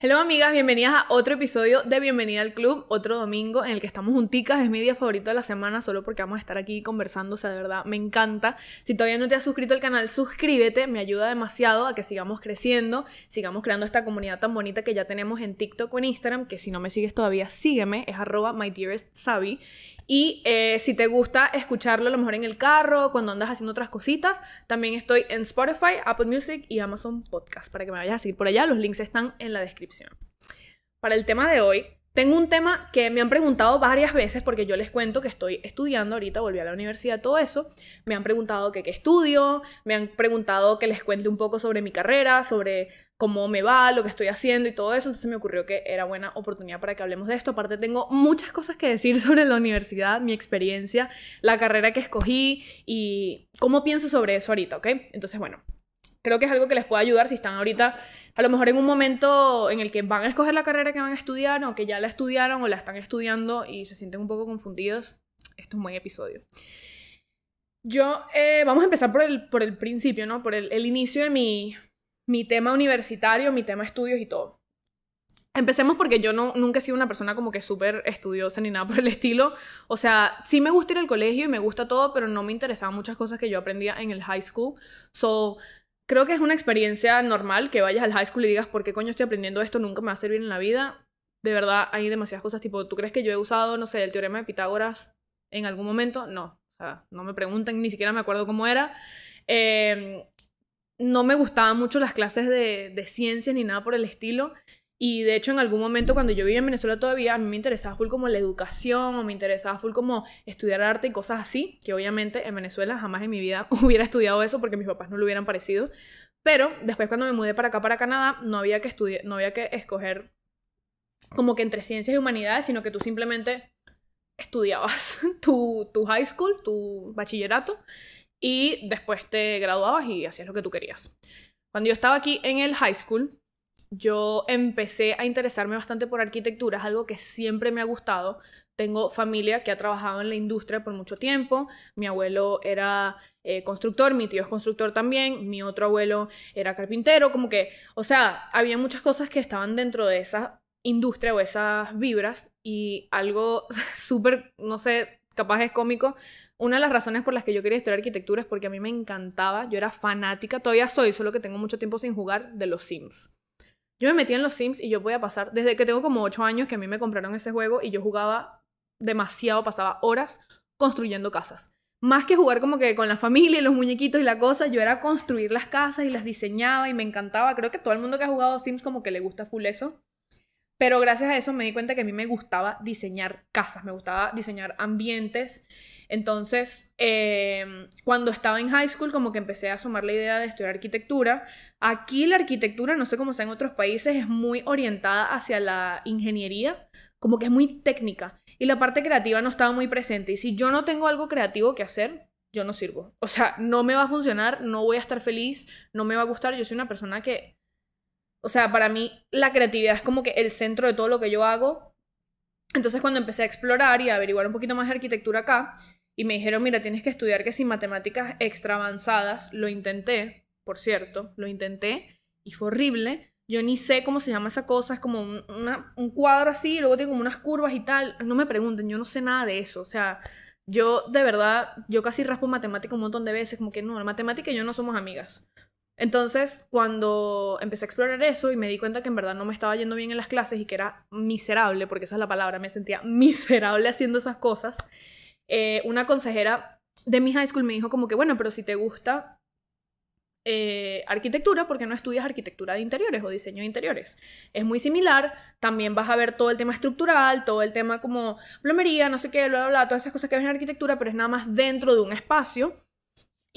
Hello amigas, bienvenidas a otro episodio de Bienvenida al Club, otro domingo en el que estamos junticas, es mi día favorito de la semana solo porque vamos a estar aquí conversando, o sea, de verdad, me encanta. Si todavía no te has suscrito al canal, suscríbete, me ayuda demasiado a que sigamos creciendo, sigamos creando esta comunidad tan bonita que ya tenemos en TikTok o en Instagram, que si no me sigues todavía, sígueme, es arroba my y eh, si te gusta escucharlo a lo mejor en el carro, cuando andas haciendo otras cositas, también estoy en Spotify, Apple Music y Amazon Podcast para que me vayas a seguir por allá. Los links están en la descripción. Para el tema de hoy, tengo un tema que me han preguntado varias veces porque yo les cuento que estoy estudiando ahorita, volví a la universidad, todo eso. Me han preguntado qué estudio, me han preguntado que les cuente un poco sobre mi carrera, sobre cómo me va, lo que estoy haciendo y todo eso. Entonces me ocurrió que era buena oportunidad para que hablemos de esto. Aparte tengo muchas cosas que decir sobre la universidad, mi experiencia, la carrera que escogí y cómo pienso sobre eso ahorita, ¿ok? Entonces, bueno, creo que es algo que les puede ayudar si están ahorita, a lo mejor en un momento en el que van a escoger la carrera que van a estudiar o que ya la estudiaron o la están estudiando y se sienten un poco confundidos. Esto es un buen episodio. Yo, eh, vamos a empezar por el, por el principio, ¿no? Por el, el inicio de mi, mi tema universitario, mi tema estudios y todo. Empecemos porque yo no, nunca he sido una persona como que súper estudiosa ni nada por el estilo. O sea, sí me gusta ir al colegio y me gusta todo, pero no me interesaban muchas cosas que yo aprendía en el high school. So, creo que es una experiencia normal que vayas al high school y digas, ¿por qué coño estoy aprendiendo esto? Nunca me va a servir en la vida. De verdad, hay demasiadas cosas. Tipo, ¿tú crees que yo he usado, no sé, el teorema de Pitágoras en algún momento? No. O sea, no me pregunten, ni siquiera me acuerdo cómo era. Eh, no me gustaban mucho las clases de, de ciencias ni nada por el estilo. Y de hecho, en algún momento, cuando yo vivía en Venezuela todavía, a mí me interesaba full como la educación o me interesaba full como estudiar arte y cosas así, que obviamente en Venezuela jamás en mi vida hubiera estudiado eso porque mis papás no lo hubieran parecido. Pero después cuando me mudé para acá, para Canadá, no había que estudiar, no había que escoger como que entre ciencias y humanidades, sino que tú simplemente estudiabas tu, tu high school, tu bachillerato, y después te graduabas y hacías lo que tú querías. Cuando yo estaba aquí en el high school, yo empecé a interesarme bastante por arquitectura, es algo que siempre me ha gustado. Tengo familia que ha trabajado en la industria por mucho tiempo. Mi abuelo era eh, constructor, mi tío es constructor también, mi otro abuelo era carpintero, como que, o sea, había muchas cosas que estaban dentro de esa industria o esas vibras y algo súper, no sé, capaz es cómico, una de las razones por las que yo quería estudiar arquitectura es porque a mí me encantaba, yo era fanática, todavía soy, solo que tengo mucho tiempo sin jugar, de los Sims. Yo me metí en los Sims y yo podía pasar, desde que tengo como 8 años que a mí me compraron ese juego y yo jugaba demasiado, pasaba horas construyendo casas. Más que jugar como que con la familia y los muñequitos y la cosa, yo era construir las casas y las diseñaba y me encantaba. Creo que todo el mundo que ha jugado Sims como que le gusta full eso. Pero gracias a eso me di cuenta que a mí me gustaba diseñar casas, me gustaba diseñar ambientes entonces, em, cuando estaba en high school, como que empecé a asomar la idea de estudiar arquitectura. Aquí la arquitectura, no sé cómo está en otros países, es muy orientada hacia la ingeniería, como que es muy técnica. Y la parte creativa no estaba muy presente. Y si yo no tengo algo creativo que hacer, yo no sirvo. O sea, no me va a funcionar, no voy a estar feliz, no me va a gustar. Yo soy una persona que, o sea, para mí la creatividad es como que el centro de todo lo que yo hago. Entonces cuando empecé a explorar y a averiguar un poquito más de arquitectura acá, y me dijeron, mira, tienes que estudiar que sin matemáticas extra avanzadas, lo intenté, por cierto, lo intenté y fue horrible. Yo ni sé cómo se llama esa cosa, es como un, un cuadro así, y luego tiene como unas curvas y tal. No me pregunten, yo no sé nada de eso. O sea, yo de verdad, yo casi raspo matemática un montón de veces, como que no, la matemática y yo no somos amigas. Entonces, cuando empecé a explorar eso y me di cuenta que en verdad no me estaba yendo bien en las clases y que era miserable, porque esa es la palabra, me sentía miserable haciendo esas cosas, eh, una consejera de mi high school me dijo como que, bueno, pero si te gusta eh, arquitectura, ¿por qué no estudias arquitectura de interiores o diseño de interiores? Es muy similar, también vas a ver todo el tema estructural, todo el tema como plomería, no sé qué, bla, bla, bla, todas esas cosas que ves en arquitectura, pero es nada más dentro de un espacio.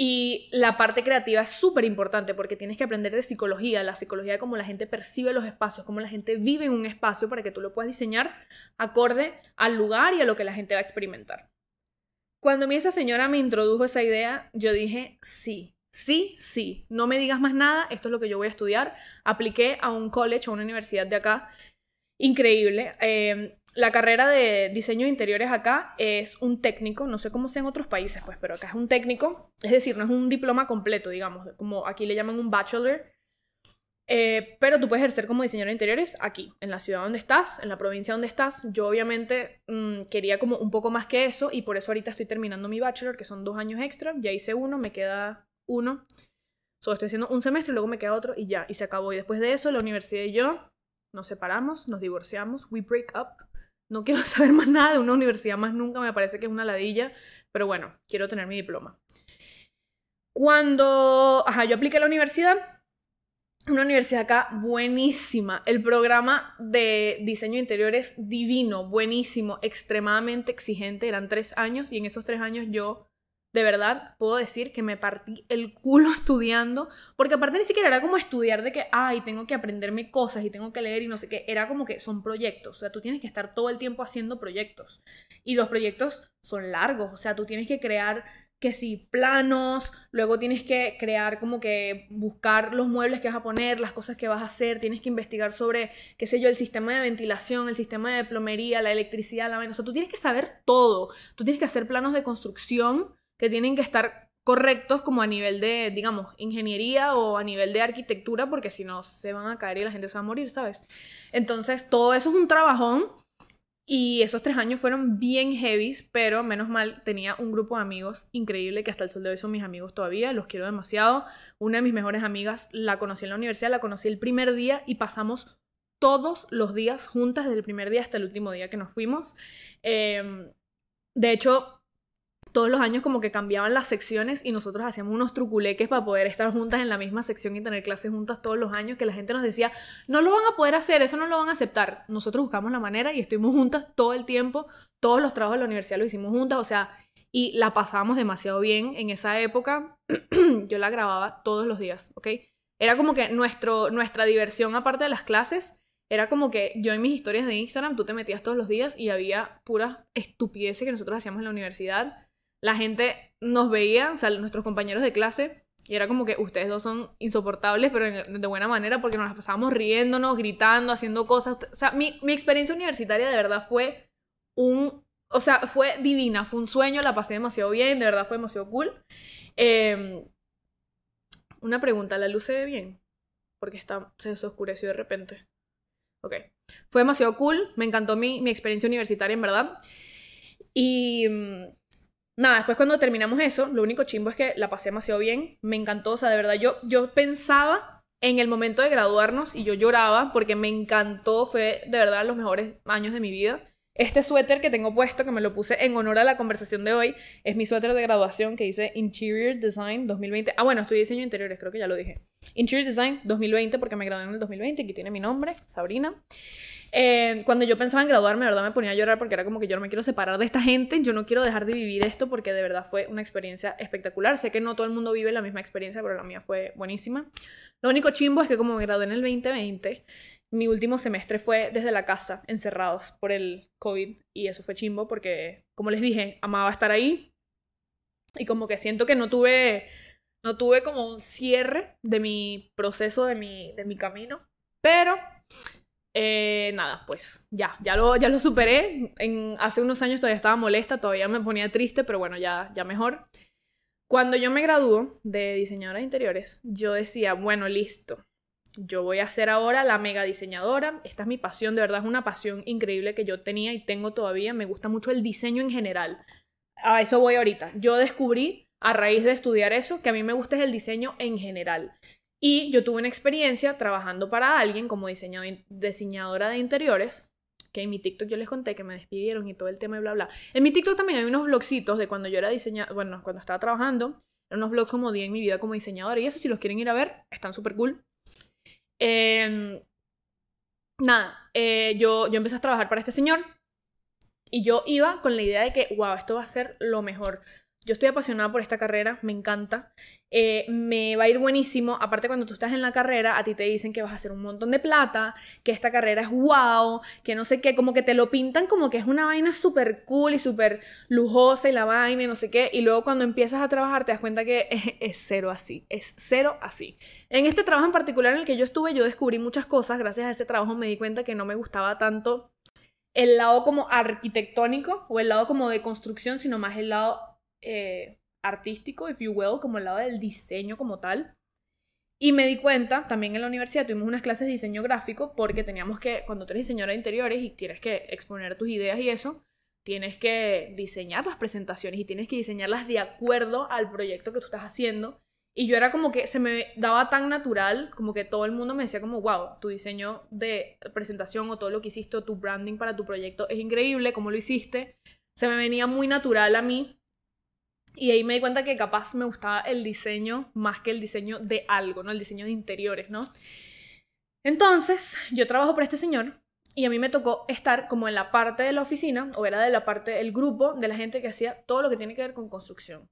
Y la parte creativa es súper importante porque tienes que aprender de psicología, la psicología de cómo la gente percibe los espacios, cómo la gente vive en un espacio para que tú lo puedas diseñar acorde al lugar y a lo que la gente va a experimentar. Cuando a mí esa señora me introdujo esa idea, yo dije, sí, sí, sí, no me digas más nada, esto es lo que yo voy a estudiar. Apliqué a un college, a una universidad de acá, increíble. Em, la carrera de diseño de interiores acá es un técnico, no sé cómo sea en otros países, pues, pero acá es un técnico, es decir, no es un diploma completo, digamos, como aquí le llaman un bachelor. Eh, pero tú puedes ejercer como diseñador de interiores aquí, en la ciudad donde estás, en la provincia donde estás. Yo obviamente mm, quería como un poco más que eso y por eso ahorita estoy terminando mi bachelor, que son dos años extra. Ya hice uno, me queda uno. Solo estoy haciendo un semestre, luego me queda otro y ya, y se acabó. Y después de eso, la universidad y yo nos separamos, nos divorciamos, we break up. No quiero saber más nada de una universidad más nunca, me parece que es una ladilla, pero bueno, quiero tener mi diploma. Cuando, ajá, yo apliqué a la universidad, una universidad acá buenísima. El programa de diseño interior es divino, buenísimo, extremadamente exigente. Eran tres años y en esos tres años yo de verdad puedo decir que me partí el culo estudiando, porque aparte ni siquiera era como estudiar de que, ay, tengo que aprenderme cosas y tengo que leer y no sé qué, era como que son proyectos, o sea, tú tienes que estar todo el tiempo haciendo proyectos y los proyectos son largos, o sea, tú tienes que crear que si planos, luego tienes que crear como que buscar los muebles que vas a poner, las cosas que vas a hacer, tienes que investigar sobre, qué sé yo, el sistema de ventilación, el sistema de plomería, la electricidad, la o sea, tú tienes que saber todo, tú tienes que hacer planos de construcción que tienen que estar correctos como a nivel de, digamos, ingeniería o a nivel de arquitectura, porque si no se van a caer y la gente se va a morir, ¿sabes? Entonces, todo eso es un trabajón y esos tres años fueron bien heavies, pero menos mal tenía un grupo de amigos increíble que hasta el sol de hoy son mis amigos todavía, los quiero demasiado. Una de mis mejores amigas la conocí en la universidad, la conocí el primer día y pasamos todos los días juntas desde el primer día hasta el último día que nos fuimos. Em, de hecho, todos los años como que cambiaban las secciones y nosotros hacíamos unos truculeques para poder estar juntas en la misma sección y tener clases juntas todos los años que la gente nos decía, no lo van a poder hacer, eso no lo van a aceptar. Nosotros buscamos la manera y estuvimos juntas todo el tiempo, todos los trabajos de la universidad lo hicimos juntas, o sea, y la pasábamos demasiado bien en esa época. yo la grababa todos los días, ¿ok? Era como que nuestro, nuestra diversión aparte de las clases era como que yo en mis historias de Instagram, tú te metías todos los días y había puras estupideces que nosotros hacíamos en la universidad la gente nos veía, o sea, nuestros compañeros de clase, y era como que ustedes dos son insoportables, pero de buena manera, porque nos las pasábamos riéndonos, gritando, haciendo cosas. O sea, mi, experiencia universitaria de verdad fue un... O sea, fue divina, fue un sueño, la pasé demasiado bien, de verdad fue demasiado cool. Em, una pregunta, ¿la luz se ve bien? Porque está, se oscureció de repente. Ok. Fue demasiado cool, me encantó mi, mi experiencia universitaria, en verdad. Y mm, nada, después cuando terminamos eso, lo único chimbo es que la pasé demasiado bien, me encantó, o sea, de verdad yo, yo pensaba en el momento de graduarnos y yo lloraba porque me encantó, fue de verdad los mejores años de mi vida. Este suéter que tengo puesto, que me lo puse en honor a la conversación de hoy, es mi suéter de graduación que dice Interior Design 2020. Ah, bueno, estoy diseño interiores, creo que ya lo dije. Interior Design 2020 porque me gradué en el 2020, aquí tiene mi nombre, Sabrina. Eh, cuando yo pensaba en graduarme, de verdad me ponía a llorar porque era como que yo no me quiero separar de esta gente, yo no quiero dejar de vivir esto porque de verdad fue una experiencia espectacular. Sé que no todo el mundo vive la misma experiencia, pero la mía fue buenísima. Lo único chimbo es que como me gradué en el 2020, mi último semestre fue desde la casa, encerrados por el COVID, y eso fue chimbo porque, como les dije, amaba estar ahí y como que siento que no tuve, no tuve como un cierre de mi proceso, de mi, de mi camino, pero eh, nada, pues ya, ya lo, ya lo superé. En, hace unos años todavía estaba molesta, todavía me ponía triste, pero bueno, ya, ya mejor. Cuando yo me graduó de diseñadora de interiores, yo decía, bueno, listo, yo voy a ser ahora la mega diseñadora. Esta es mi pasión, de verdad es una pasión increíble que yo tenía y tengo todavía. Me gusta mucho el diseño en general. A eso voy ahorita. Yo descubrí a raíz de estudiar eso que a mí me gusta es el diseño en general. Y yo tuve una experiencia trabajando para alguien como diseñadora de interiores, que en mi TikTok yo les conté que me despidieron y todo el tema y bla, bla. En mi TikTok también hay unos blogcitos de cuando yo era diseñadora, bueno, cuando estaba trabajando, eran unos blogs como día en mi vida como diseñadora y eso si los quieren ir a ver, están súper cool. Em, nada, eh, yo, yo empecé a trabajar para este señor y yo iba con la idea de que, wow, esto va a ser lo mejor. Yo estoy apasionada por esta carrera, me encanta. Eh, me va a ir buenísimo. Aparte, cuando tú estás en la carrera, a ti te dicen que vas a hacer un montón de plata, que esta carrera es wow, que no sé qué, como que te lo pintan como que es una vaina súper cool y súper lujosa y la vaina y no sé qué. Y luego cuando empiezas a trabajar te das cuenta que es, cero así, es cero así. En este trabajo en particular en el que yo estuve, yo descubrí muchas cosas. Gracias a este trabajo me di cuenta que no me gustaba tanto el lado como arquitectónico o el lado como de construcción, sino más el lado eh, artístico, if you will, como el lado del diseño como tal. Y me di cuenta, también en la universidad tuvimos unas clases de diseño gráfico porque teníamos que, cuando tú eres diseñadora de interiores y tienes que exponer tus ideas y eso, tienes que diseñar las presentaciones y tienes que diseñarlas de acuerdo al proyecto que tú estás haciendo. Y yo era como que se me daba tan natural, como que todo el mundo me decía como, wow, tu diseño de presentación o todo lo que hiciste, tu branding para tu proyecto es increíble, cómo lo hiciste. Se me venía muy natural a mí y ahí me di cuenta que capaz me gustaba el diseño más que el diseño de algo, ¿no? El diseño de interiores, ¿no? Entonces, yo trabajo para este señor y a mí me tocó estar como en la parte de la oficina, o era de la parte del grupo de la gente que hacía todo lo que tiene que ver con construcción.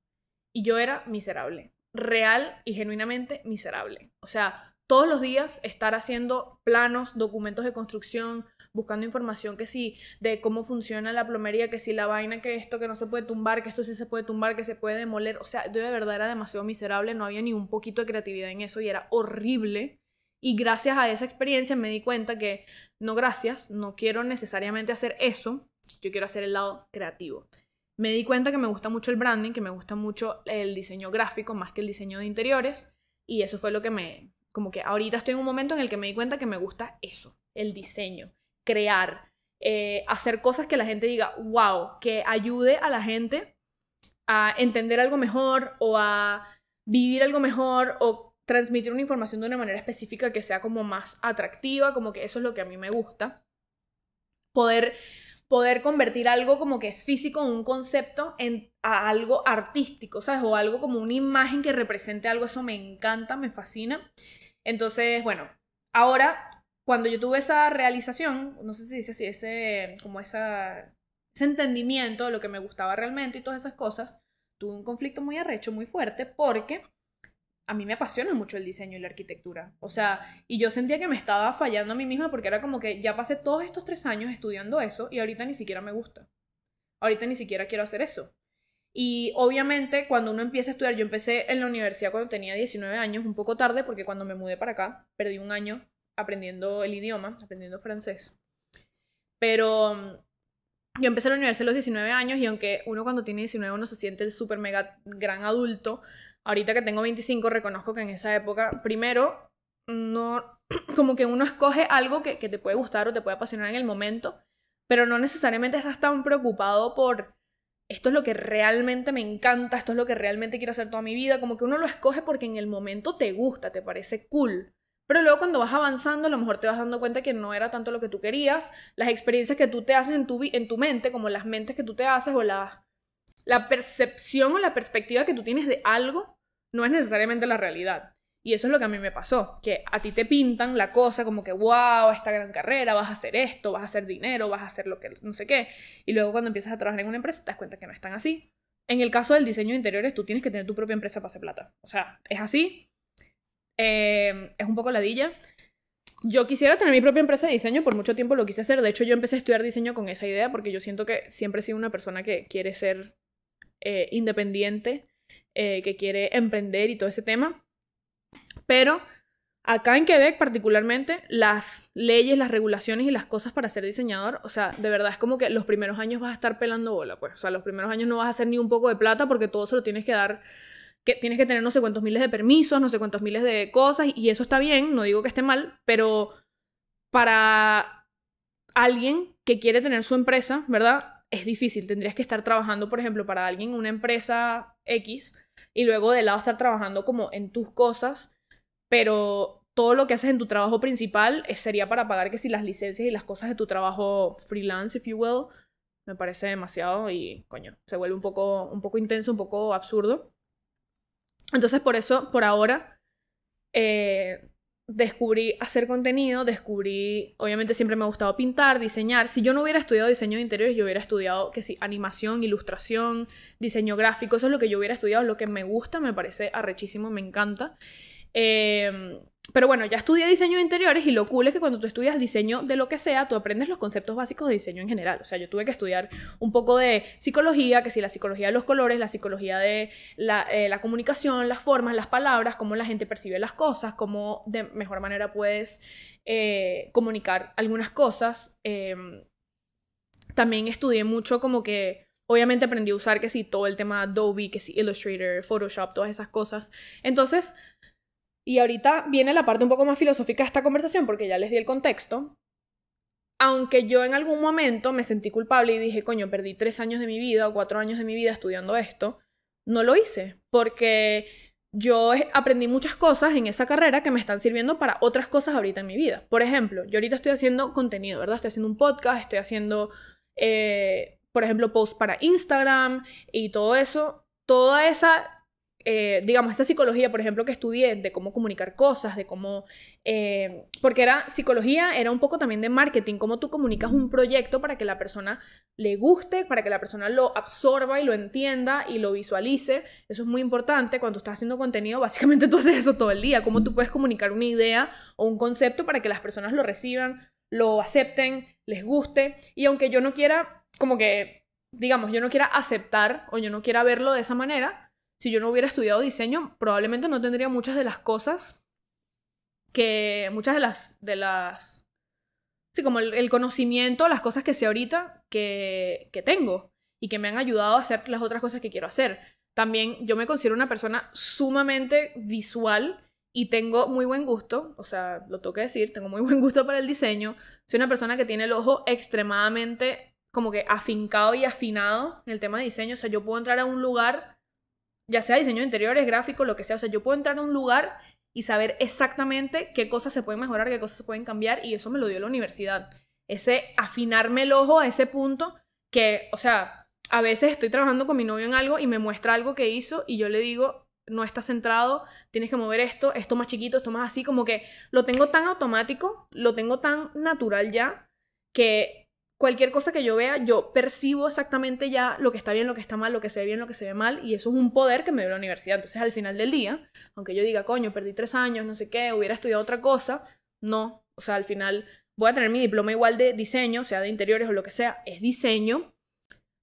Y yo era miserable, real y genuinamente miserable. O sea, todos los días estar haciendo planos, documentos de construcción, buscando información que sí, de cómo funciona la plomería, que si la vaina, que esto, que no se puede tumbar, que esto sí se puede tumbar, que se puede demoler. O sea, yo de verdad era demasiado miserable, no había ni un poquito de creatividad en eso y era horrible. Y gracias a esa experiencia me di cuenta que, no gracias, no quiero necesariamente hacer eso, yo quiero hacer el lado creativo. Me di cuenta que me gusta mucho el branding, que me gusta mucho el diseño gráfico más que el diseño de interiores. Y eso fue lo que me, como que ahorita estoy en un momento en el que me di cuenta que me gusta eso, el diseño crear, eh, hacer cosas que la gente diga, wow, que ayude a la gente a entender algo mejor o a vivir algo mejor o transmitir una información de una manera específica que sea como más atractiva, como que eso es lo que a mí me gusta. Poder, poder convertir algo como que físico, un concepto, en algo artístico, ¿sabes? O algo como una imagen que represente algo, eso me encanta, me fascina. Entonces, bueno, ahora cuando yo tuve esa realización, no sé si dice así, ese, como esa, ese entendimiento de lo que me gustaba realmente y todas esas cosas, tuve un conflicto muy arrecho, muy fuerte, porque a mí me apasiona mucho el diseño y la arquitectura. O sea, y yo sentía que me estaba fallando a mí misma porque era como que ya pasé todos estos tres años estudiando eso y ahorita ni siquiera me gusta. Ahorita ni siquiera quiero hacer eso. Y obviamente cuando uno empieza a estudiar, yo empecé en la universidad cuando tenía 19 años, un poco tarde porque cuando me mudé para acá, perdí un año aprendiendo el idioma, aprendiendo francés. Pero mm, yo empecé la universidad a los 19 años y aunque uno cuando tiene 19 uno se siente el súper mega gran adulto, ahorita que tengo 25 reconozco que en esa época, primero, no, como que uno escoge algo que, que te puede gustar o te puede apasionar en el momento, pero no necesariamente estás tan preocupado por esto es lo que realmente me encanta, esto es lo que realmente quiero hacer toda mi vida, como que uno lo escoge porque en el momento te gusta, te parece cool. Pero luego cuando vas avanzando, a lo mejor te vas dando cuenta que no era tanto lo que tú querías, las experiencias que tú te haces en tu, en tu mente, como las mentes que tú te haces o la, la percepción o la perspectiva que tú tienes de algo, no es necesariamente la realidad. Y eso es lo que a mí me pasó, que a ti te pintan la cosa como que, wow, esta gran carrera, vas a hacer esto, vas a hacer dinero, vas a hacer lo que no sé qué. Y luego cuando empiezas a trabajar en una empresa te das cuenta que no es tan así. En el caso del diseño de interiores, tú tienes que tener tu propia empresa para hacer plata. O sea, es así, Em, es un poco ladilla. Yo quisiera tener mi propia empresa de diseño, por mucho tiempo lo quise hacer. De hecho, yo empecé a estudiar diseño con esa idea porque yo siento que siempre he sido una persona que quiere ser eh, independiente, eh, que quiere emprender y todo ese tema. Pero acá en Quebec particularmente, las leyes, las regulaciones y las cosas para ser diseñador, o sea, de verdad es como que los primeros años vas a estar pelando bola, pues. O sea, los primeros años no vas a hacer ni un poco de plata porque todo se lo tienes que dar que tienes que tener no sé cuántos miles de permisos, no sé cuántos miles de cosas, y eso está bien, no digo que esté mal, pero para alguien que quiere tener su empresa, ¿verdad? Es difícil, tendrías que estar trabajando, por ejemplo, para alguien una empresa X y luego de lado estar trabajando como en tus cosas, pero todo lo que haces en tu trabajo principal sería para pagar que si las licencias y las cosas de tu trabajo freelance, if you will, me parece demasiado y coño, se vuelve un poco, un poco intenso, un poco absurdo. Entonces por eso, por ahora, eh, descubrí hacer contenido, descubrí, obviamente siempre me ha gustado pintar, diseñar. Si yo no hubiera estudiado diseño de interiores, yo hubiera estudiado, que sí, animación, ilustración, diseño gráfico, eso es lo que yo hubiera estudiado, lo que me gusta, me parece arrechísimo, me encanta. Eh, pero bueno, ya estudié diseño de interiores y lo cool es que cuando tú estudias diseño de lo que sea, tú aprendes los conceptos básicos de diseño en general. O sea, yo tuve que estudiar un poco de psicología, que si la psicología de los colores, la psicología de la, eh, comunicación, las formas, las palabras, cómo la gente percibe las cosas, cómo de mejor manera puedes eh, comunicar algunas cosas. Em, también estudié mucho como que... Obviamente aprendí a usar que si todo el tema Adobe, que si Illustrator, Photoshop, todas esas cosas. Entonces, y ahorita viene la parte un poco más filosófica de esta conversación porque ya les di el contexto, aunque yo en algún momento me sentí culpable y dije, coño, perdí tres años de mi vida o cuatro años de mi vida estudiando esto, no lo hice porque yo aprendí muchas cosas en esa carrera que me están sirviendo para otras cosas ahorita en mi vida. Por ejemplo, yo ahorita estoy haciendo contenido, ¿verdad? Estoy haciendo un podcast, estoy haciendo, eh, por ejemplo, posts para Instagram y todo eso. Toda esa eh, digamos, esa psicología, por ejemplo, que estudié de cómo comunicar cosas, de cómo, eh, porque era psicología, era un poco también de marketing, cómo tú comunicas un proyecto para que la persona le guste, para que la persona lo absorba y lo entienda y lo visualice. Eso es muy importante cuando estás haciendo contenido, básicamente tú haces eso todo el día, cómo tú puedes comunicar una idea o un concepto para que las personas lo reciban, lo acepten, les guste. Y aunque yo no quiera, como que, digamos, yo no quiera aceptar o yo no quiera verlo de esa manera, si yo no hubiera estudiado diseño, probablemente no tendría muchas de las cosas que, muchas de las, de las, sí, como el, conocimiento, las cosas que sé ahorita que, que tengo y que me han ayudado a hacer las otras cosas que quiero hacer. También yo me considero una persona sumamente visual y tengo muy buen gusto, o sea, lo tengo que decir, tengo muy buen gusto para el diseño. Soy una persona que tiene el ojo extremadamente como que afincado y afinado en el tema de diseño. O sea, yo puedo entrar a un lugar ya sea diseño de interiores, gráfico, lo que sea. O sea, yo puedo entrar a un lugar y saber exactamente qué cosas se pueden mejorar, qué cosas se pueden cambiar, y eso me lo dio la universidad. Ese afinarme el ojo a ese punto que, o sea, a veces estoy trabajando con mi novio en algo y me muestra algo que hizo y yo le digo, no está centrado, tienes que mover esto, esto más chiquito, esto más así, como que lo tengo tan automático, lo tengo tan natural ya, que cualquier cosa que yo vea, yo percibo exactamente ya lo que está bien, lo que está mal, lo que se ve bien, lo que se ve mal, y eso es un poder que me dio la universidad. Entonces, al final del día, aunque yo diga, coño, perdí tres años, no sé qué, hubiera estudiado otra cosa, no. O sea, al final voy a tener mi diploma igual de diseño, sea de interiores o lo que sea, es diseño.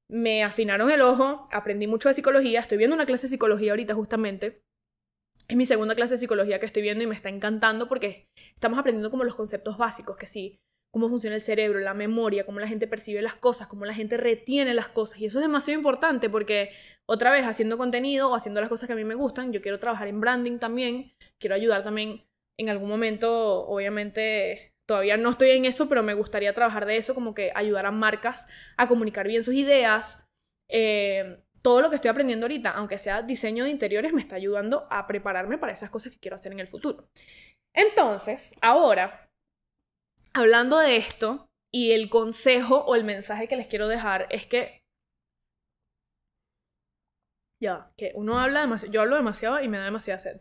Me afinaron el ojo, aprendí mucho de psicología, estoy viendo una clase de psicología ahorita justamente. Es mi segunda clase de psicología que estoy viendo y me está encantando porque estamos aprendiendo como los conceptos básicos, que sí, cómo funciona el cerebro, la memoria, cómo la gente percibe las cosas, cómo la gente retiene las cosas. Y eso es demasiado importante porque otra vez haciendo contenido o haciendo las cosas que a mí me gustan, yo quiero trabajar en branding también, quiero ayudar también en algún momento, obviamente todavía no estoy en eso, pero me gustaría trabajar de eso, como que ayudar a marcas a comunicar bien sus ideas. Eh, todo lo que estoy aprendiendo ahorita, aunque sea diseño de interiores, me está ayudando a prepararme para esas cosas que quiero hacer en el futuro. Entonces, ahora hablando de esto y el consejo o el mensaje que les quiero dejar es que ya, que uno habla demasiado, yo hablo demasiado y me da demasiada sed.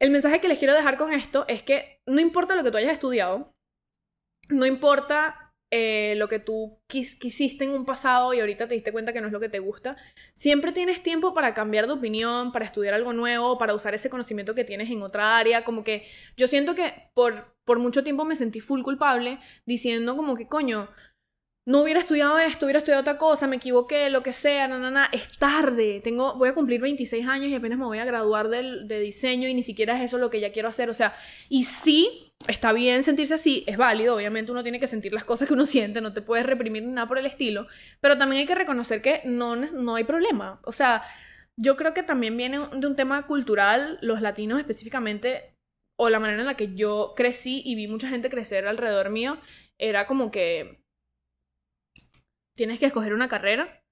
El mensaje que les quiero dejar con esto es que no importa lo que tú hayas estudiado, no importa eh, lo que tú quisiste en un pasado y ahorita te diste cuenta que no es lo que te gusta, siempre tienes tiempo para cambiar de opinión, para estudiar algo nuevo, para usar ese conocimiento que tienes en otra área, como que yo siento que por, por mucho tiempo me sentí full culpable diciendo como que coño, no hubiera estudiado esto, hubiera estudiado otra cosa, me equivoqué, lo que sea, no, es tarde, tengo, voy a cumplir 26 años y apenas me voy a graduar del, de diseño y ni siquiera es eso lo que ya quiero hacer, o sea, y sí, está bien sentirse así, es válido, obviamente uno tiene que sentir las cosas que uno siente, no te puedes reprimir nada por el estilo, pero también hay que reconocer que no, no hay problema. O sea, yo creo que también viene de un tema cultural, los latinos específicamente, o la manera en la que yo crecí y vi mucha gente crecer alrededor mío, era como que tienes que escoger una carrera,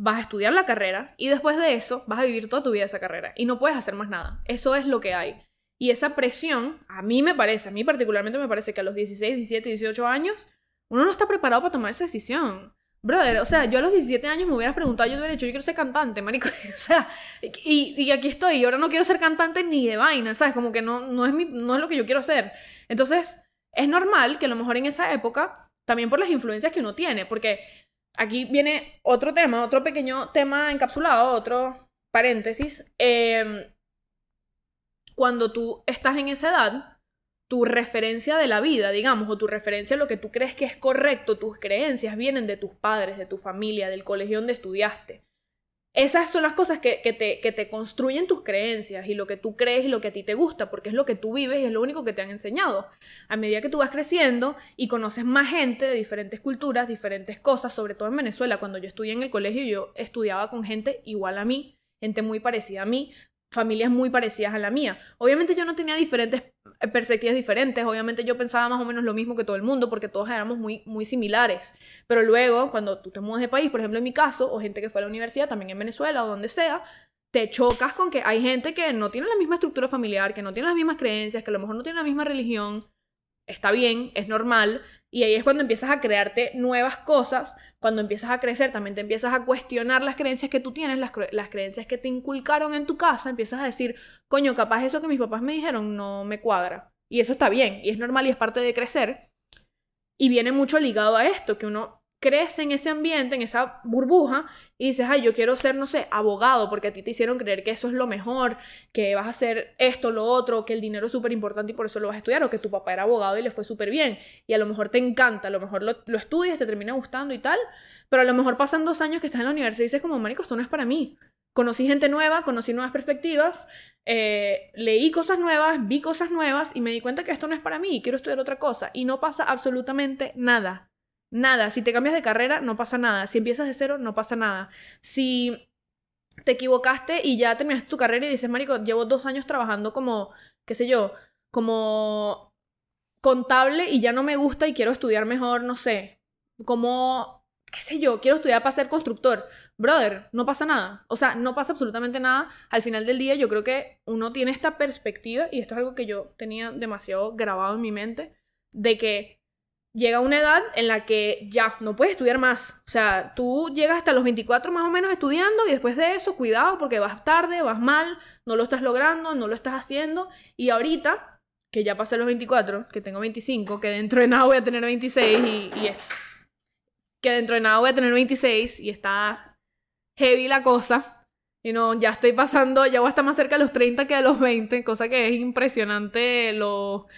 vas a estudiar la carrera y después de eso vas a vivir toda tu vida esa carrera y no puedes hacer más nada. Eso es lo que hay. Y esa presión, a mí me parece, a mí particularmente me parece que a los 16, 17, 18 años, uno no está preparado para tomar esa decisión. Brother, o sea, yo a los 17 años me hubieras preguntado, yo hubiera dicho, yo quiero ser cantante, marico. o sea, y, y, aquí estoy, y ahora no quiero ser cantante ni de vaina, ¿sabes? Como que no, no, es mi, no es lo que yo quiero hacer. Entonces, es normal que a lo mejor en esa época, también por las influencias que uno tiene, porque aquí viene otro tema, otro pequeño tema encapsulado, otro paréntesis. Eh, cuando tú estás en esa edad, tu referencia de la vida, digamos, o tu referencia a lo que tú crees que es correcto, tus creencias vienen de tus padres, de tu familia, del colegio donde estudiaste. Esas son las cosas que, te, que te construyen tus creencias y lo que tú crees y lo que a ti te gusta, porque es lo que tú vives y es lo único que te han enseñado. A medida que tú vas creciendo y conoces más gente de diferentes culturas, diferentes cosas, sobre todo en Venezuela, cuando yo estudié en el colegio, yo estudiaba con gente igual a mí, gente muy parecida a mí, familias muy parecidas a la mía. Obviamente yo no tenía diferentes perspectivas diferentes, obviamente yo pensaba más o menos lo mismo que todo el mundo porque todos éramos muy, muy similares. Pero luego, cuando tú te mudas de país, por ejemplo en mi caso, o gente que fue a la universidad, también en Venezuela o donde sea, te chocas con que hay gente que no tiene la misma estructura familiar, que no tiene las mismas creencias, que a lo mejor no tiene la misma religión. Está bien, es normal, y ahí es cuando empiezas a crearte nuevas cosas, cuando empiezas a crecer, también te empiezas a cuestionar las creencias que tú tienes, las, las, creencias que te inculcaron en tu casa, empiezas a decir, coño, capaz eso que mis papás me dijeron no me cuadra. Y eso está bien, y es normal y es parte de crecer. Y viene mucho ligado a esto, que uno crece en ese ambiente, en esa burbuja, y dices, ay, yo quiero ser, no sé, abogado, porque a ti te hicieron creer que eso es lo mejor, que vas a hacer esto, lo otro, que el dinero es súper importante y por eso lo vas a estudiar, o que tu papá era abogado y le fue súper bien, y a lo mejor te encanta, a lo mejor lo, estudias, te termina gustando y tal, pero a lo mejor pasan dos años que estás en la universidad y dices como, marico, esto no es para mí. Conocí gente nueva, conocí nuevas perspectivas, eh, leí cosas nuevas, vi cosas nuevas y me di cuenta que esto no es para mí, quiero estudiar otra cosa, y no pasa absolutamente nada Nada, si te cambias de carrera, no pasa nada. Si empiezas de cero, no pasa nada. Si te equivocaste y ya terminaste tu carrera y dices, Marico, llevo dos años trabajando como, qué sé yo, como contable y ya no me gusta y quiero estudiar mejor, no sé, como, qué sé yo, quiero estudiar para ser constructor. Brother, no pasa nada. O sea, no pasa absolutamente nada. Al final del día yo creo que uno tiene esta perspectiva, y esto es algo que yo tenía demasiado grabado en mi mente, de que llega una edad en la que ya no puedes estudiar más. O sea, tú llegas hasta los 24 más o menos estudiando y después de eso, cuidado porque vas tarde, vas mal, no lo estás logrando, no lo estás haciendo. Y ahorita, que ya pasé los 24, que tengo 25, que dentro de nada voy a tener 26 y, y que dentro de nada voy a tener 26 y está heavy la cosa. Y no, ya estoy pasando, ya voy a estar más cerca de los 30 que de los 20, cosa que es impresionante lo,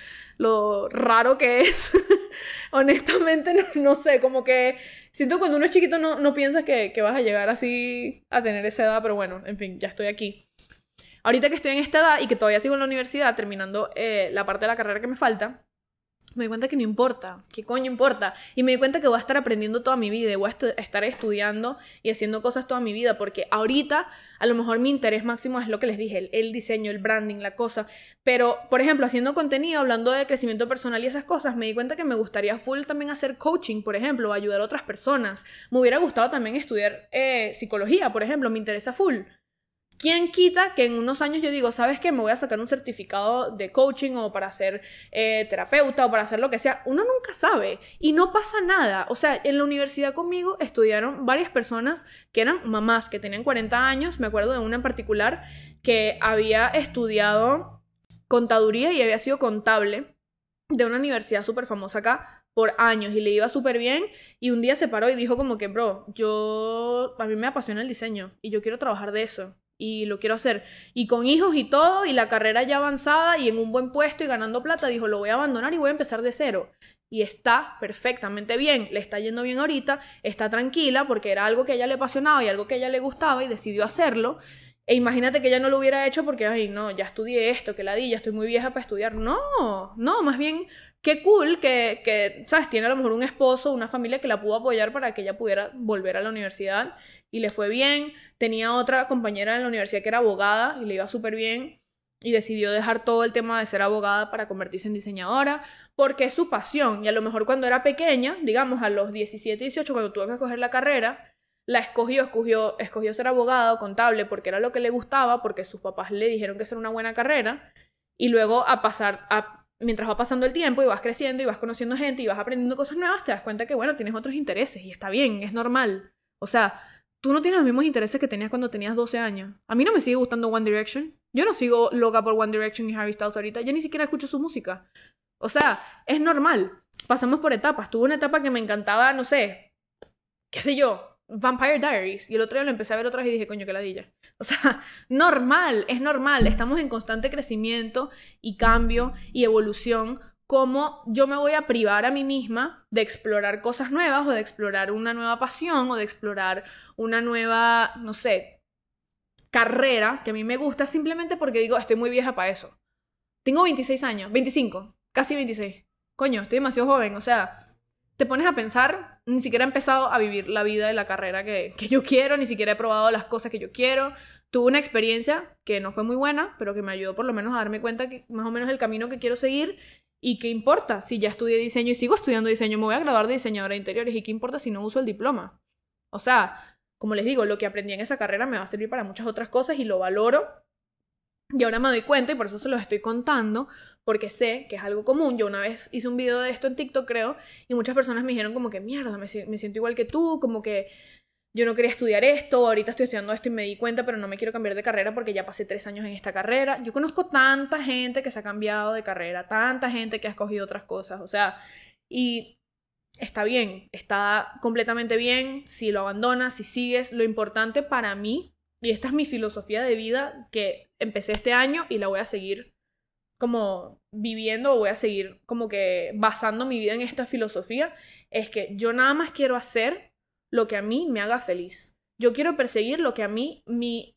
lo raro que es. Honestamente, no, sé, como que siento cuando uno es chiquito no, no piensas que, vas a llegar así a tener esa edad, pero bueno, en fin, ya estoy aquí. Ahorita que estoy en esta edad y que todavía sigo en la universidad, terminando eh, la parte de la carrera que me falta, me di cuenta que no importa, ¿qué coño importa? Y me di cuenta que voy a estar aprendiendo toda mi vida y voy a estar estudiando y haciendo cosas toda mi vida, porque ahorita a lo mejor mi interés máximo es lo que les dije, el, diseño, el branding, la cosa. Pero, por ejemplo, haciendo contenido, hablando de crecimiento personal y esas cosas, me di cuenta que me gustaría full también hacer coaching, por ejemplo, ayudar a otras personas. Me hubiera gustado también estudiar eh, psicología, por ejemplo, me interesa full. ¿Quién quita que en unos años yo digo, sabes qué, me voy a sacar un certificado de coaching o para ser eh, terapeuta o para hacer lo que sea? Uno nunca sabe y no pasa nada. O sea, en la universidad conmigo estudiaron varias personas que eran mamás, que tenían 40 años. Me acuerdo de una en particular que había estudiado contaduría y había sido contable de una universidad súper famosa acá por años y le iba súper bien y un día se paró y dijo como que, bro, yo, a mí me apasiona el diseño y yo quiero trabajar de eso y lo quiero hacer. Y con hijos y todo, y la carrera ya avanzada y en un buen puesto y ganando plata, dijo, lo voy a abandonar y voy a empezar de cero. Y está perfectamente bien, le está yendo bien ahorita, está tranquila porque era algo que ella le apasionaba y algo que ella le gustaba y decidió hacerlo. E imagínate que ella no lo hubiera hecho porque, ay, no, ya estudié esto, que la di, ya estoy muy vieja para estudiar. No, no, más bien, qué cool que, que, ¿sabes? Tiene a lo mejor un esposo, una familia que la pudo apoyar para que ella pudiera volver a la universidad y le fue bien. Tenía otra compañera en la universidad que era abogada y le iba súper bien y decidió dejar todo el tema de ser abogada para convertirse en diseñadora porque es su pasión y a lo mejor cuando era pequeña, digamos a los 17, 18, cuando tuvo que escoger la carrera, la escogió, escogió, escogió ser abogado, contable, porque era lo que le gustaba, porque sus papás le dijeron que era una buena carrera, y luego a pasar, a, mientras va pasando el tiempo y vas creciendo y vas conociendo gente y vas aprendiendo cosas nuevas, te das cuenta que, bueno, tienes otros intereses y está bien, es normal. O sea, tú no tienes los mismos intereses que tenías cuando tenías 12 años. A mí no me sigue gustando One Direction. Yo no sigo loca por One Direction y Harry Styles ahorita. Yo ni siquiera escucho su música. O sea, es normal. Pasamos por etapas. Tuve una etapa que me encantaba, no sé, qué sé yo, Vampire Diaries. Y el otro día lo empecé a ver otra vez y dije, coño, qué ladilla. O sea, normal, es normal. Estamos en constante crecimiento y cambio y evolución cómo yo me voy a privar a mí misma de explorar cosas nuevas o de explorar una nueva pasión o de explorar una nueva, no sé, carrera que a mí me gusta simplemente porque digo, estoy muy vieja para eso. Tengo 26 años, 25, casi 26. Coño, estoy demasiado joven, o sea, te pones a pensar, ni siquiera he empezado a vivir la vida de la carrera que, que yo quiero, ni siquiera he probado las cosas que yo quiero. Tuve una experiencia que no fue muy buena, pero que me ayudó por lo menos a darme cuenta que más o menos el camino que quiero seguir y qué importa si ya estudié diseño y sigo estudiando diseño, me voy a graduar de diseñadora de interiores y qué importa si no uso el diploma. O sea, como les digo, lo que aprendí en esa carrera me va a servir para muchas otras cosas y lo valoro. Y ahora me doy cuenta y por eso se los estoy contando, porque sé que es algo común. Yo una vez hice un video de esto en TikTok, creo, y muchas personas me dijeron como que mierda, me, me siento igual que tú, como que yo no quería estudiar esto, ahorita estoy estudiando esto y me di cuenta, pero no me quiero cambiar de carrera porque ya pasé tres años en esta carrera. Yo conozco tanta gente que se ha cambiado de carrera, tanta gente que ha escogido otras cosas, o sea, y está bien, está completamente bien si lo abandonas, si sigues. Lo importante para mí, y esta es mi filosofía de vida que empecé este año y la voy a seguir como viviendo voy a seguir como que basando mi vida en esta filosofía, es que yo nada más quiero hacer lo que a mí me haga feliz. Yo quiero perseguir lo que a mí, mi,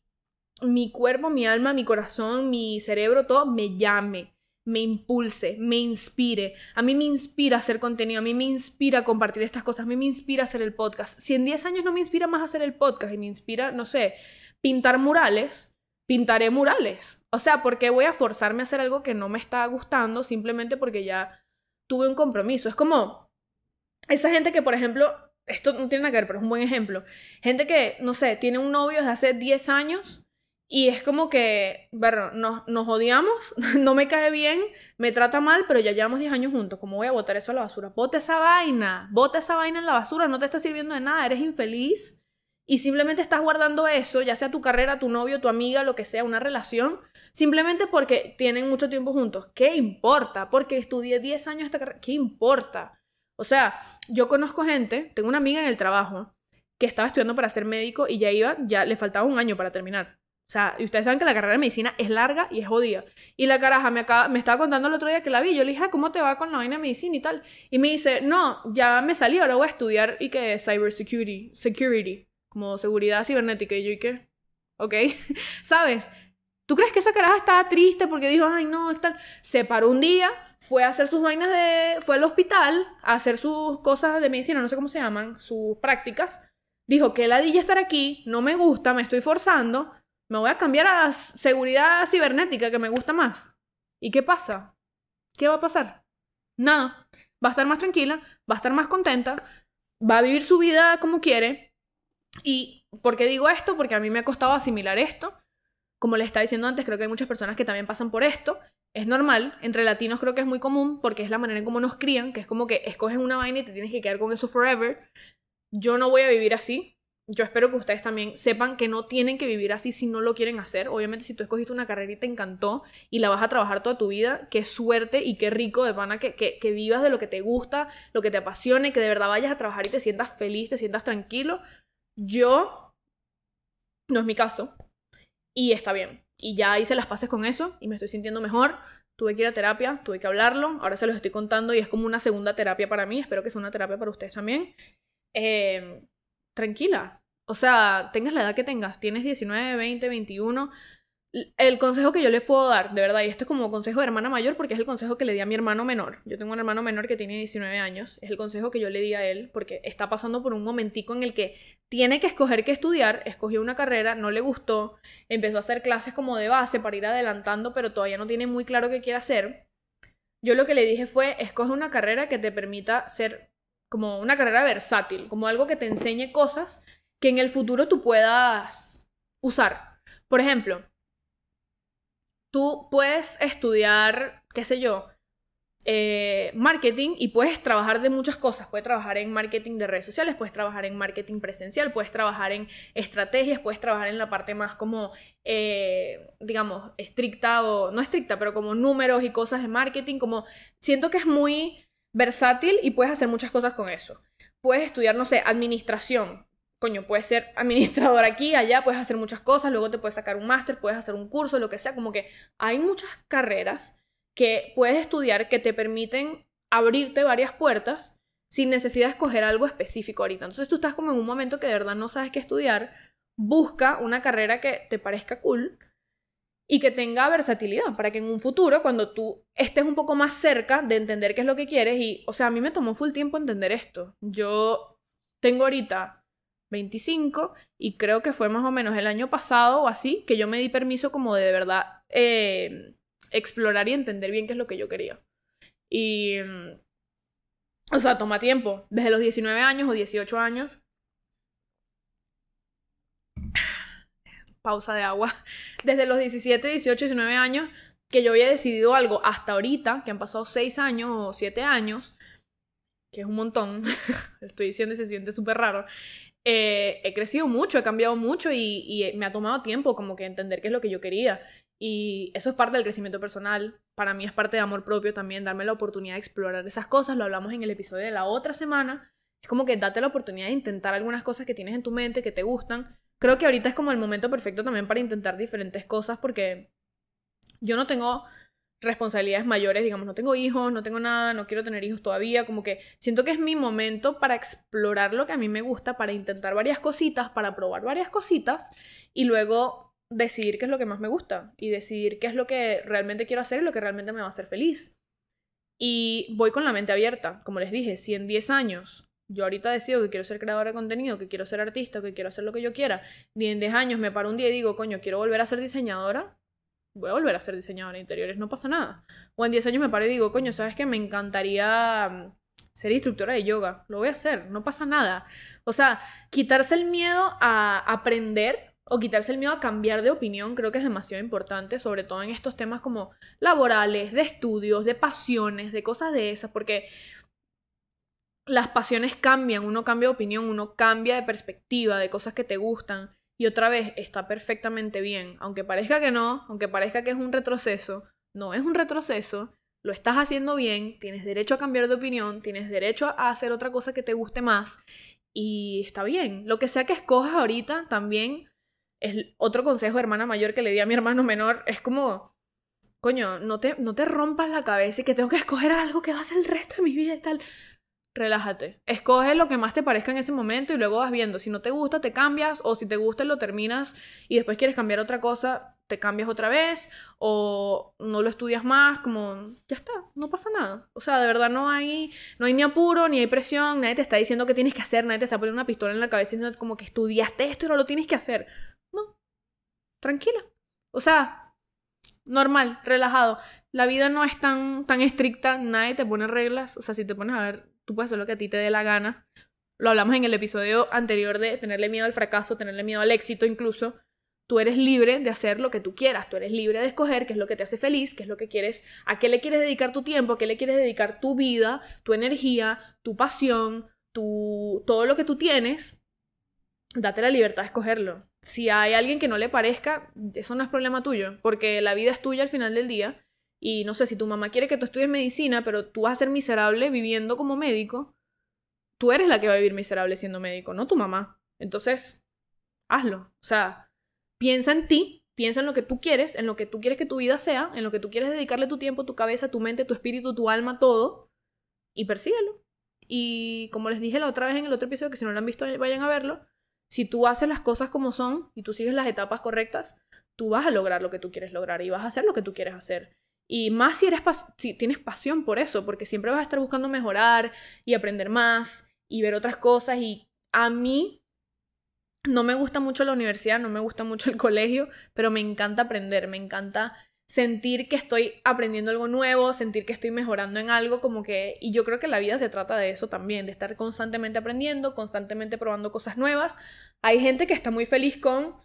mi cuerpo, mi alma, mi corazón, mi cerebro, todo me llame, me impulse, me inspire. A mí me inspira hacer contenido, a mí me inspira compartir estas cosas, a mí me inspira hacer el podcast. Si en 10 años no me inspira más hacer el podcast y me inspira, no sé, pintar murales, pintaré murales. O sea, ¿por qué voy a forzarme a hacer algo que no me está gustando simplemente porque ya tuve un compromiso? Es como esa gente que, por ejemplo, esto no tiene nada que ver, pero es un buen ejemplo. Gente que, no sé, tiene un novio desde hace 10 años y es como que, bueno, nos, nos odiamos, no me cae bien, me trata mal, pero ya llevamos 10 años juntos. ¿Cómo voy a botar eso a la basura? Bota esa vaina, bota esa vaina en la basura, no te está sirviendo de nada, eres infeliz y simplemente estás guardando eso, ya sea tu carrera, tu novio, tu amiga, lo que sea, una relación, simplemente porque tienen mucho tiempo juntos. ¿Qué importa? Porque estudié 10 años esta carrera, ¿qué importa? O sea, yo conozco gente, tengo una amiga en el trabajo que estaba estudiando para ser médico y ya iba, ya le faltaba un año para terminar. O sea, y ustedes saben que la carrera de medicina es larga y es jodida. Y la caraja me, acaba, me estaba contando el otro día que la vi. Yo le dije, ¿cómo te va con la vaina de medicina y tal? Y me dice, no, ya me salí, ahora voy a estudiar y que cyber security, security, como seguridad cibernética. Y yo, ¿y qué? Ok, ¿sabes? ¿Tú crees que esa caraja estaba triste porque dijo, ay, no, está... Se paró un día, fue a hacer sus vainas de... fue al hospital a hacer sus cosas de medicina, no sé cómo se llaman, sus prácticas. Dijo que ladilla estar aquí, no me gusta, me estoy forzando, me voy a cambiar a seguridad cibernética que me gusta más. ¿Y qué pasa? ¿Qué va a pasar? Nada. Va a estar más tranquila, va a estar más contenta, va a vivir su vida como quiere. ¿Y por qué digo esto? Porque a mí me ha costado asimilar esto. Como les estaba diciendo antes, creo que hay muchas personas que también pasan por esto es normal, entre latinos creo que es muy común porque es la manera en cómo nos crían, que es como que escoges una vaina y te tienes que quedar con eso forever. Yo no voy a vivir así. Yo espero que ustedes también sepan que no tienen que vivir así si no lo quieren hacer. Obviamente si tú escogiste una carrera y te encantó y la vas a trabajar toda tu vida, qué suerte y qué rico de pana que, que, que vivas de lo que te gusta, lo que te apasione, que de verdad vayas a trabajar y te sientas feliz, te sientas tranquilo. Yo, no es mi caso. Y está bien y ya hice las paces con eso y me estoy sintiendo mejor. Tuve que ir a terapia, tuve que hablarlo, ahora se los estoy contando y es como una segunda terapia para mí, espero que sea una terapia para ustedes también. Eh, tranquila, o sea, tengas la edad que tengas, tienes 19, 20, 21, el consejo que yo les puedo dar, de verdad, y esto es como consejo de hermana mayor porque es el consejo que le di a mi hermano menor. Yo tengo un hermano menor que tiene 19 años, es el consejo que yo le di a él porque está pasando por un momentico en el que tiene que escoger qué estudiar, escogió una carrera, no le gustó, empezó a hacer clases como de base para ir adelantando, pero todavía no tiene muy claro qué quiere hacer. Yo lo que le dije fue, escoge una carrera que te permita ser como una carrera versátil, como algo que te enseñe cosas que en el futuro tú puedas usar. Por ejemplo, tú puedes estudiar, qué sé yo, eh, marketing y puedes trabajar de muchas cosas. Puedes trabajar en marketing de redes sociales, puedes trabajar en marketing presencial, puedes trabajar en estrategias, puedes trabajar en la parte más como, eh, digamos, estricta o no estricta, pero como números y cosas de marketing. Como siento que es muy versátil y puedes hacer muchas cosas con eso. Puedes estudiar, no sé, administración coño, puedes ser administrador aquí, allá, puedes hacer muchas cosas, luego te puedes sacar un máster, puedes hacer un curso, lo que sea, como que hay muchas carreras que puedes estudiar que te permiten abrirte varias puertas sin necesidad de escoger algo específico ahorita. Entonces tú estás como en un momento que de verdad no sabes qué estudiar, busca una carrera que te parezca cool y que tenga versatilidad para que en un futuro, cuando tú estés un poco más cerca de entender qué es lo que quieres, y, o sea, a mí me tomó full tiempo entender esto. Yo tengo ahorita 25 y creo que fue más o menos el año pasado o así que yo me di permiso como de, verdad eh, explorar y entender bien qué es lo que yo quería. Y, o sea, toma tiempo. Desde los 19 años o 18 años pausa de agua, desde los 17, 18, 19 años que yo había decidido algo hasta ahorita, que han pasado 6 años o 7 años, que es un montón, estoy diciendo y se siente súper raro, eh, he crecido mucho, he cambiado mucho y, y, me ha tomado tiempo como que entender qué es lo que yo quería. Y eso es parte del crecimiento personal. Para mí es parte de amor propio también, darme la oportunidad de explorar esas cosas. Lo hablamos en el episodio de la otra semana. Es como que date la oportunidad de intentar algunas cosas que tienes en tu mente, que te gustan, creo que ahorita es como el momento perfecto también para intentar diferentes cosas porque yo no tengo responsabilidades mayores, digamos, no tengo hijos, no tengo nada, no quiero tener hijos todavía, como que siento que es mi momento para explorar lo que a mí me gusta, para intentar varias cositas, para probar varias cositas y luego decidir qué es lo que más me gusta y decidir qué es lo que realmente quiero hacer y lo que realmente me va a hacer feliz. Y voy con la mente abierta, como les dije, si en 10 años yo ahorita decido que quiero ser creadora de contenido, que quiero ser artista, que quiero hacer lo que yo quiera, ni en 10 años me paro un día y digo, coño, quiero volver a ser diseñadora, voy a volver a ser diseñadora de interiores, no pasa nada. O en 10 años me paro y digo, coño, ¿sabes qué? Me encantaría mm, ser instructora de yoga, lo voy a hacer, no pasa nada. O sea, quitarse el miedo a aprender o quitarse el miedo a cambiar de opinión creo que es demasiado importante, sobre todo en estos temas como laborales, de estudios, de pasiones, de cosas de esas, porque las pasiones cambian, uno cambia de opinión, uno cambia de perspectiva de cosas que te gustan. Y otra vez está perfectamente bien. Aunque parezca que no, aunque parezca que es un retroceso, no es un retroceso. Lo estás haciendo bien, tienes derecho a cambiar de opinión, tienes derecho a hacer otra cosa que te guste más. Y está bien. Lo que sea que escojas ahorita también es otro consejo hermana mayor que le di a mi hermano menor. Es como, coño, no te, no te rompas la cabeza y que tengo que escoger algo que va a ser el resto de mi vida y tal relájate. Escoge lo que más te parezca en ese momento y luego vas viendo. Si no te gusta, te cambias, o si te gusta, lo terminas y después quieres cambiar otra cosa, te cambias otra vez, o no lo estudias más, como ya está, no pasa nada. O sea, de verdad no hay, no hay ni apuro, ni hay presión, nadie te está diciendo que tienes que hacer, nadie te está poniendo una pistola en la cabeza diciendo como que estudiaste esto y no lo tienes que hacer. No, tranquila. O sea, normal, relajado. La vida no es tan, tan estricta, nadie te pone reglas. O sea, si te pones a ver tú puedes hacer lo que a ti te dé la gana. Lo hablamos en el episodio anterior de tenerle miedo al fracaso, tenerle miedo al éxito incluso. Tú eres libre de hacer lo que tú quieras, tú eres libre de escoger qué es lo que te hace feliz, qué es lo que quieres, a qué le quieres dedicar tu tiempo, a qué le quieres dedicar tu vida, tu energía, tu pasión, tu, todo lo que tú tienes. Date la libertad de escogerlo. Si hay alguien que no le parezca, eso no es problema tuyo, porque la vida es tuya al final del día y no sé, si tu mamá quiere que tú estudies medicina, pero tú vas a ser miserable viviendo como médico, tú eres la que va a vivir miserable siendo médico, no tu mamá. Entonces, hazlo. O sea, piensa en ti, piensa en lo que tú quieres, en lo que tú quieres que tu vida sea, en lo que tú quieres dedicarle tu tiempo, tu cabeza, tu mente, tu espíritu, tu alma, todo, y persíguelo. Y como les dije la otra vez en el otro episodio, que si no lo han visto, vayan a verlo, si tú haces las cosas como son y tú sigues las etapas correctas, tú vas a lograr lo que tú quieres lograr y vas a hacer lo que tú quieres hacer. Y más si, eres si tienes pasión por eso, porque siempre vas a estar buscando mejorar y aprender más y ver otras cosas. Y a mí no me gusta mucho la universidad, no me gusta mucho el colegio, pero me encanta aprender, me encanta sentir que estoy aprendiendo algo nuevo, sentir que estoy mejorando en algo, como que, y yo creo que la vida se trata de eso también, de estar constantemente aprendiendo, constantemente probando cosas nuevas. Hay gente que está muy feliz con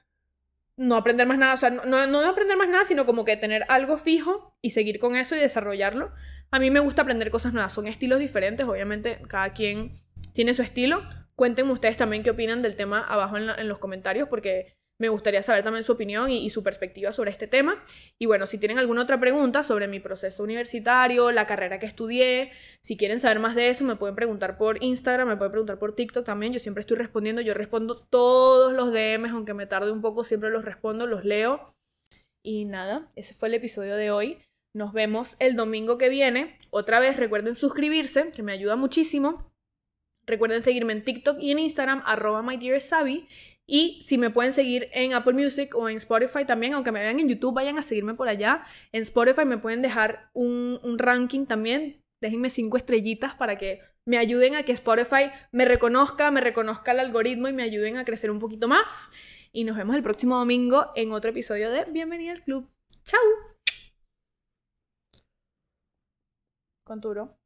no aprender más nada, o sea, no, no, aprender más nada, sino como que tener algo fijo y seguir con eso y desarrollarlo. A mí me gusta aprender cosas nuevas, son estilos diferentes, obviamente cada quien tiene su estilo. Cuéntenme ustedes también qué opinan del tema abajo en, los comentarios, porque me gustaría saber también su opinión y, su perspectiva sobre este tema. Y bueno, si tienen alguna otra pregunta sobre mi proceso universitario, la carrera que estudié, si quieren saber más de eso, me pueden preguntar por Instagram, me pueden preguntar por TikTok también. Yo siempre estoy respondiendo, yo respondo todos los DMs, aunque me tarde un poco, siempre los respondo, los leo. Y nada, ese fue el episodio de hoy. Nos vemos el domingo que viene. Otra vez recuerden suscribirse, que me ayuda muchísimo. Recuerden seguirme en TikTok y en Instagram, arroba my Y si me pueden seguir en Apple Music o en Spotify también, aunque me vean en YouTube, vayan a seguirme por allá. En Spotify me pueden dejar un, un ranking también. Déjenme cinco estrellitas para que me ayuden a que Spotify me reconozca, me reconozca el algoritmo y me ayuden a crecer un poquito más. Y nos vemos el próximo domingo en otro episodio de Bienvenida al Club. ¡Chao! ¿Cuánto duró?